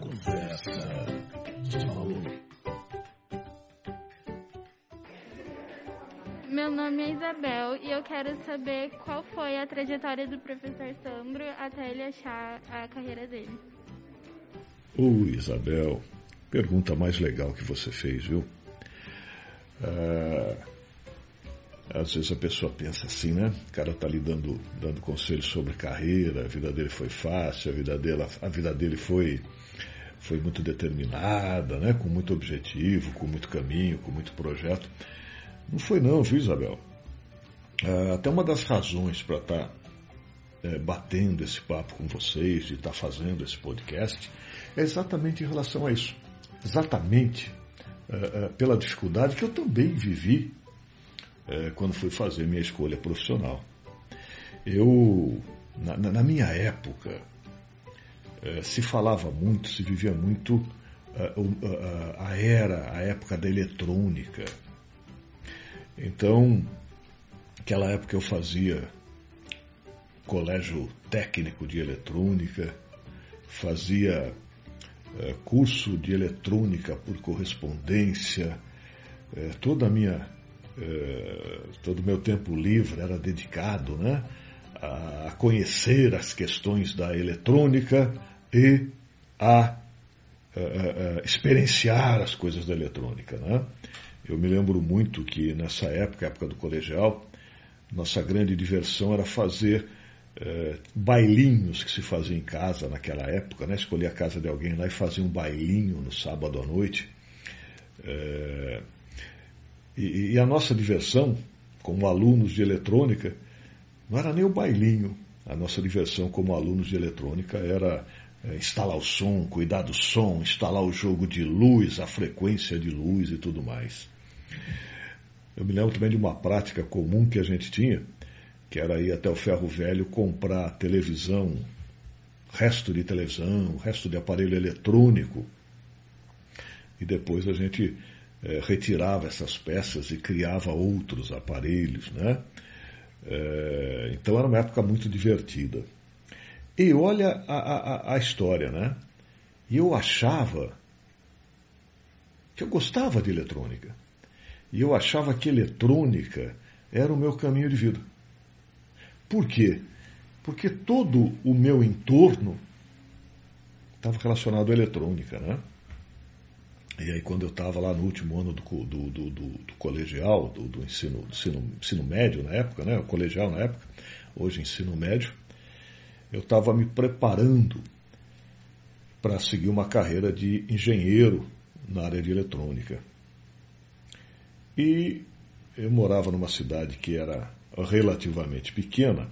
Conversa de maluco. Meu nome é Isabel e eu quero saber qual foi a trajetória do professor Sandro até ele achar a carreira dele. Oi, Isabel. Pergunta mais legal que você fez, viu? Ah, às vezes a pessoa pensa assim, né? O cara tá ali dando, dando conselhos sobre carreira, a vida dele foi fácil, a vida dele, a vida dele foi, foi muito determinada, né? Com muito objetivo, com muito caminho, com muito projeto. Não foi não, viu, Isabel? Ah, até uma das razões para estar tá, é, batendo esse papo com vocês, de estar tá fazendo esse podcast, é exatamente em relação a isso. Exatamente é, é, pela dificuldade que eu também vivi é, quando fui fazer minha escolha profissional. Eu, na, na minha época, é, se falava muito, se vivia muito é, a era, a época da eletrônica então, aquela época eu fazia colégio técnico de eletrônica, fazia curso de eletrônica por correspondência, toda a minha, é, todo o meu tempo livre era dedicado né, a, a conhecer as questões da eletrônica e a, a experienciar as coisas da eletrônica. Né? Eu me lembro muito que nessa época, época do colegial, nossa grande diversão era fazer bailinhos que se fazia em casa naquela época, né? Escolher a casa de alguém lá e fazer um bailinho no sábado à noite. E, e, a nossa diversão, como alunos de eletrônica, não era nem o bailinho. A nossa diversão como alunos de eletrônica era é, instalar o som, cuidar do som, instalar o jogo de luz, a frequência de luz e tudo mais. Eu me lembro também de uma prática comum que a gente tinha, que era ir até o ferro velho comprar televisão, resto de televisão, resto de aparelho eletrônico. E depois a gente é, retirava essas peças e criava outros aparelhos, né? É, então era uma época muito divertida. E olha a, a, a história, né? E eu achava que eu gostava de eletrônica. E eu achava que eletrônica era o meu caminho de vida. Por quê? Porque todo o meu entorno estava relacionado à eletrônica, né? E aí, quando eu estava lá no último ano do, do, do, do colegial, do, ensino, ensino, ensino médio na época, né? O colegial na época, hoje ensino médio, eu estava me preparando para seguir uma carreira de engenheiro na área de eletrônica. E eu morava numa cidade que era relativamente pequena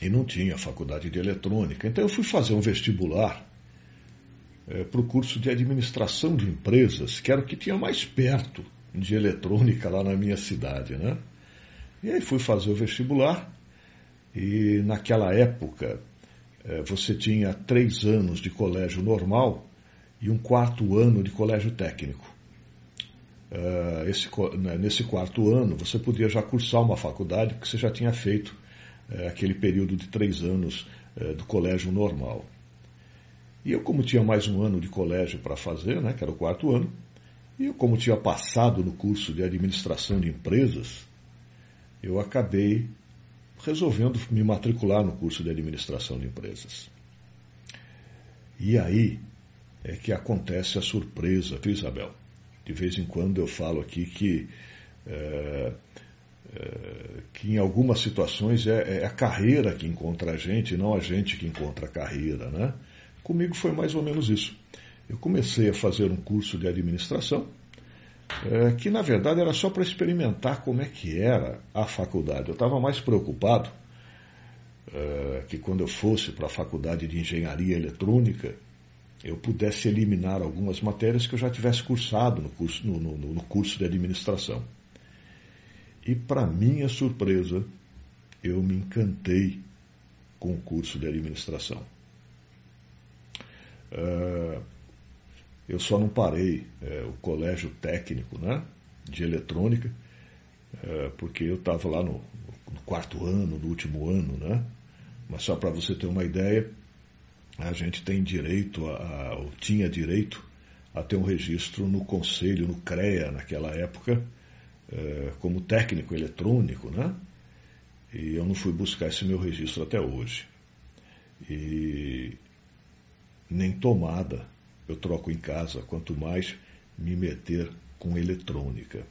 e não tinha faculdade de eletrônica. Então eu fui fazer um vestibular é, para o curso de administração de empresas, que era o que tinha mais perto de eletrônica lá na minha cidade, né? E aí fui fazer o vestibular e naquela época é, você tinha três anos de colégio normal e um quarto ano de colégio técnico. Uh, esse, né, nesse quarto ano, você podia já cursar uma faculdade, porque você já tinha feito uh, aquele período de três anos uh, do colégio normal. E eu, como tinha mais um ano de colégio para fazer, né, que era o quarto ano, e eu, como tinha passado no curso de administração de empresas, eu acabei resolvendo me matricular no curso de administração de empresas. E aí é que acontece a surpresa, viu, Isabel? De vez em quando eu falo aqui que, é, é, que em algumas situações é, é, a carreira que encontra a gente, não a gente que encontra a carreira. Né? Comigo foi mais ou menos isso. Eu comecei a fazer um curso de administração, é, que na verdade era só para experimentar como é que era a faculdade. Eu estava mais preocupado é, que quando eu fosse para a faculdade de engenharia eletrônica, eu pudesse eliminar algumas matérias que eu já tivesse cursado no curso, no, no, no curso de administração. E, para minha surpresa, eu me encantei com o curso de administração. Uh, eu só não parei é, o colégio técnico né, de eletrônica, é, porque eu estava lá no, no, quarto ano, no último ano, né? Mas só para você ter uma ideia, a gente tem direito, a, ou tinha direito, a ter um registro no Conselho, no CREA, naquela época, eh, como técnico eletrônico, né? E eu não fui buscar esse meu registro até hoje. E nem tomada eu troco em casa, quanto mais me meter com eletrônica.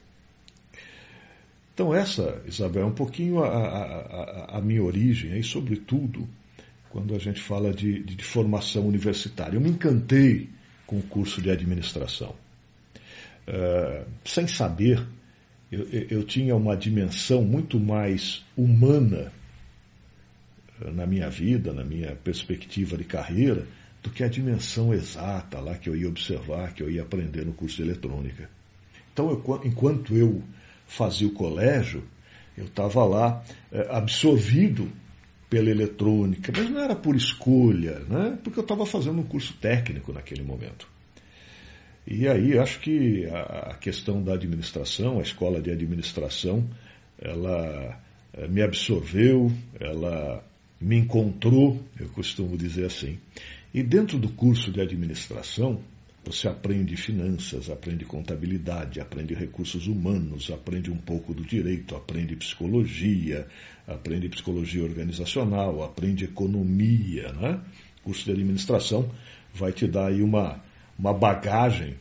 Então, essa, Isabel, é um pouquinho a, a, a, minha origem, e sobretudo quando a gente fala de, de, de, formação universitária. Eu me encantei com o curso de administração. Uh, sem saber, eu, eu, tinha uma dimensão muito mais humana uh, na minha vida, na minha perspectiva de carreira, do que a dimensão exata lá que eu ia observar, que eu ia aprender no curso de eletrônica. Então, eu, enquanto eu fazia o colégio, eu estava lá é, absorvido pela eletrônica, mas não era por escolha, né? porque eu estava fazendo um curso técnico naquele momento. E aí acho que a questão da administração, a escola de administração, ela é, me absorveu, ela me encontrou, eu costumo dizer assim. E dentro do curso de administração, você aprende finanças, aprende contabilidade, aprende recursos humanos, aprende um pouco do direito, aprende psicologia, aprende psicologia organizacional, aprende economia. Né? O curso de administração vai te dar aí uma, uma bagagem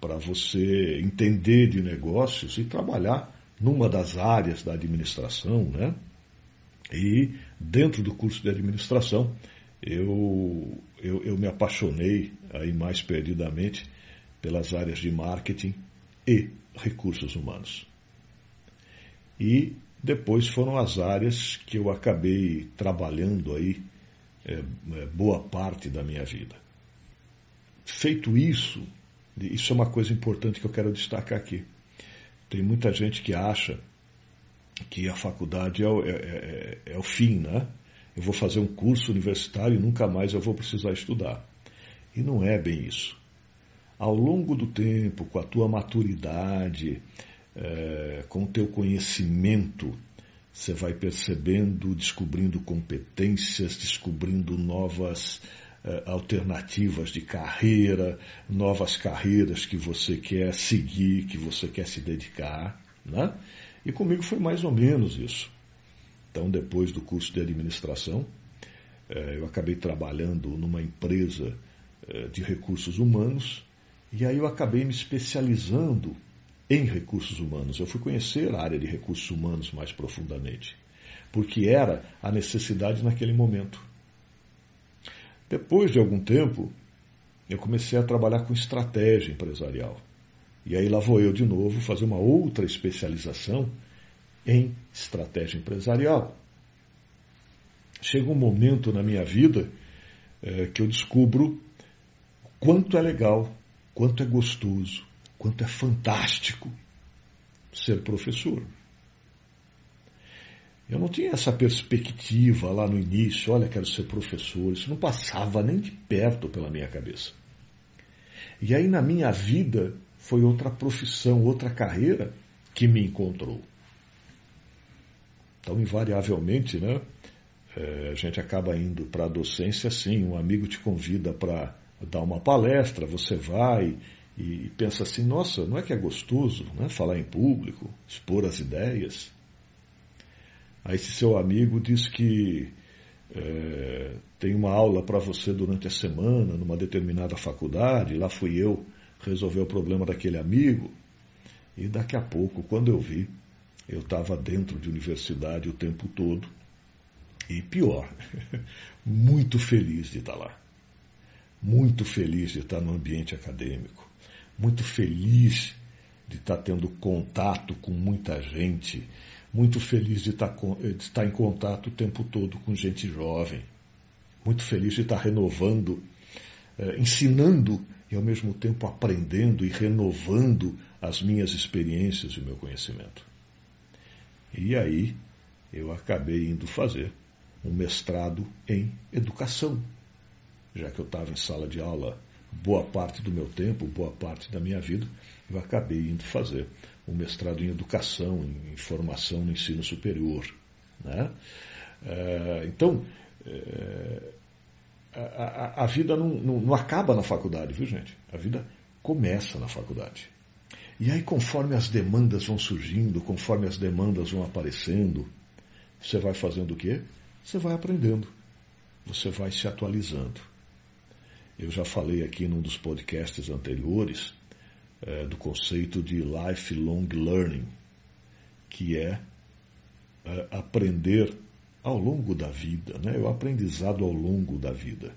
para você entender de negócios e trabalhar numa das áreas da administração. Né? E dentro do curso de administração, eu, eu, eu me apaixonei aí mais perdidamente pelas áreas de marketing e recursos humanos. E depois foram as áreas que eu acabei trabalhando aí é, é, boa parte da minha vida. Feito isso, isso é uma coisa importante que eu quero destacar aqui. Tem muita gente que acha que a faculdade é o, é, é, é o fim, né? Eu vou fazer um curso universitário e nunca mais eu vou precisar estudar. E não é bem isso. Ao longo do tempo, com a tua maturidade, é, com o teu conhecimento, você vai percebendo, descobrindo competências, descobrindo novas é, alternativas de carreira, novas carreiras que você quer seguir, que você quer se dedicar. Né? E comigo foi mais ou menos isso. Então, depois do curso de administração, eh, eu acabei trabalhando numa empresa eh, de recursos humanos e aí eu acabei me especializando em recursos humanos. Eu fui conhecer a área de recursos humanos mais profundamente, porque era a necessidade naquele momento. Depois de algum tempo, eu comecei a trabalhar com estratégia empresarial. E aí lá vou eu de novo fazer uma outra especialização em estratégia empresarial. Chega um momento na minha vida é, que eu descubro quanto é legal, quanto é gostoso, quanto é fantástico ser professor. Eu não tinha essa perspectiva lá no início, olha, quero ser professor, isso não passava nem de perto pela minha cabeça. E aí na minha vida foi outra profissão, outra carreira que me encontrou. Então, invariavelmente, né, é, a gente acaba indo para a docência assim, um amigo te convida para dar uma palestra, você vai e pensa assim, nossa, não é que é gostoso né, falar em público, expor as ideias? Aí esse seu amigo diz que é, tem uma aula para você durante a semana numa determinada faculdade, lá fui eu resolver o problema daquele amigo, e daqui a pouco, quando eu vi, eu estava dentro de universidade o tempo todo. E pior, muito feliz de estar lá. Muito feliz de estar no ambiente acadêmico. Muito feliz de estar tendo contato com muita gente. Muito feliz de estar, estar em contato o tempo todo com gente jovem. Muito feliz de estar renovando, eh, ensinando e ao mesmo tempo aprendendo e renovando as minhas experiências e o meu conhecimento. E aí eu acabei indo fazer um mestrado em educação, já que eu estava em sala de aula boa parte do meu tempo, boa parte da minha vida, eu acabei indo fazer um mestrado em educação, em formação no ensino superior. Né? É, então, a, a, a vida não, não, não acaba na faculdade, viu gente? A vida começa na faculdade. E aí, conforme as demandas vão surgindo, conforme as demandas vão aparecendo, você vai fazendo o quê? Você vai aprendendo, você vai se atualizando. Eu já falei aqui num dos podcasts anteriores é, do conceito de lifelong learning, que é, é aprender ao longo da vida, né? o aprendizado ao longo da vida.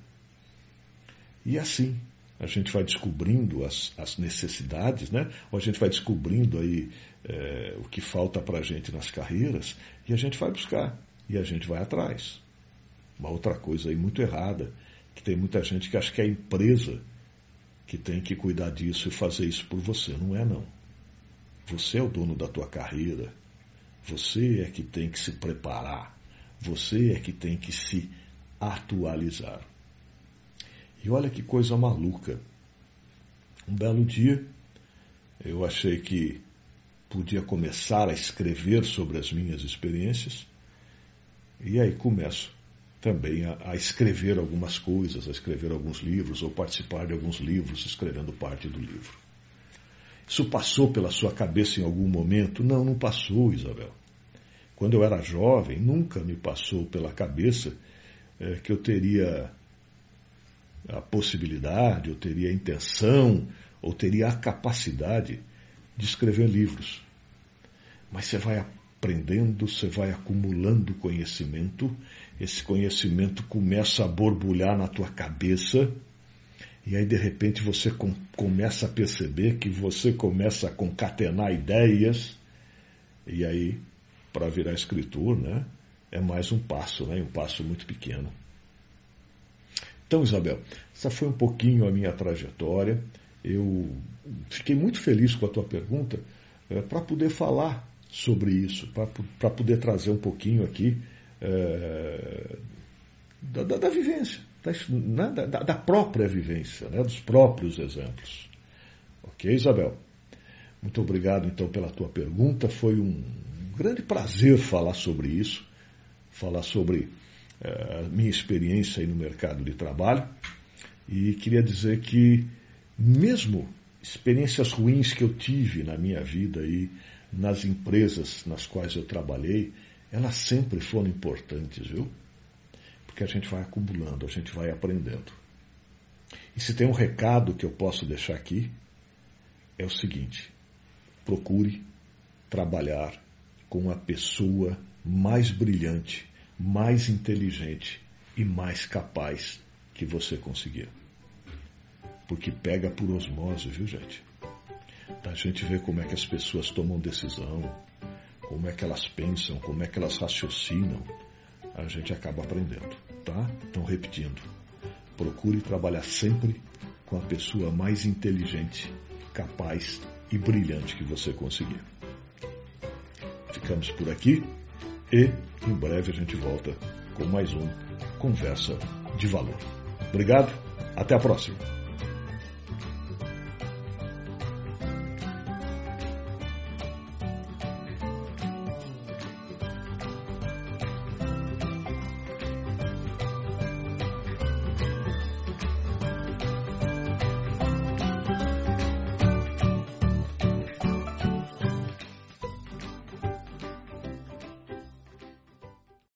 E assim, a gente vai descobrindo as, as necessidades, né? ou a gente vai descobrindo aí é, o que falta para a gente nas carreiras, e a gente vai buscar, e a gente vai atrás. Uma outra coisa aí muito errada, que tem muita gente que acha que é a empresa que tem que cuidar disso e fazer isso por você. Não é não. Você é o dono da tua carreira. Você é que tem que se preparar. Você é que tem que se atualizar. E olha que coisa maluca. Um belo dia, eu achei que podia começar a escrever sobre as minhas experiências, e aí começo também a, a, escrever algumas coisas, a escrever alguns livros, ou participar de alguns livros, escrevendo parte do livro. Isso passou pela sua cabeça em algum momento? Não, não passou, Isabel. Quando eu era jovem, nunca me passou pela cabeça é, que eu teria a possibilidade, ou teria a intenção, ou teria a capacidade de escrever livros. Mas você vai aprendendo, você vai acumulando conhecimento, esse conhecimento começa a borbulhar na tua cabeça, e aí de repente você com, começa a perceber que você começa a concatenar ideias, e aí, para virar escritor, né, é mais um passo, né, um passo muito pequeno. Então, Isabel, essa foi um pouquinho a minha trajetória. Eu fiquei muito feliz com a tua pergunta é, para poder falar sobre isso, para poder trazer um pouquinho aqui é, da, da, da, vivência, da, né, da, da, própria vivência, né, dos próprios exemplos. Ok, Isabel? Muito obrigado então pela tua pergunta. Foi um grande prazer falar sobre isso, falar sobre a minha experiência no mercado de trabalho e queria dizer que mesmo experiências ruins que eu tive na minha vida e nas empresas nas quais eu trabalhei, elas sempre foram importantes, viu? Porque a gente vai acumulando, a gente vai aprendendo. E se tem um recado que eu posso deixar aqui, é o seguinte: procure trabalhar com a pessoa mais brilhante mais inteligente e mais capaz que você conseguir. Porque pega por osmose, viu, gente? A gente vê como é que as pessoas tomam decisão, como é que elas pensam, como é que elas raciocinam, a gente acaba aprendendo, tá? Então, repetindo, procure trabalhar sempre com a pessoa mais inteligente, capaz e brilhante que você conseguir. Ficamos por aqui. E em breve a gente volta com mais um Conversa de Valor. Obrigado, até a próxima.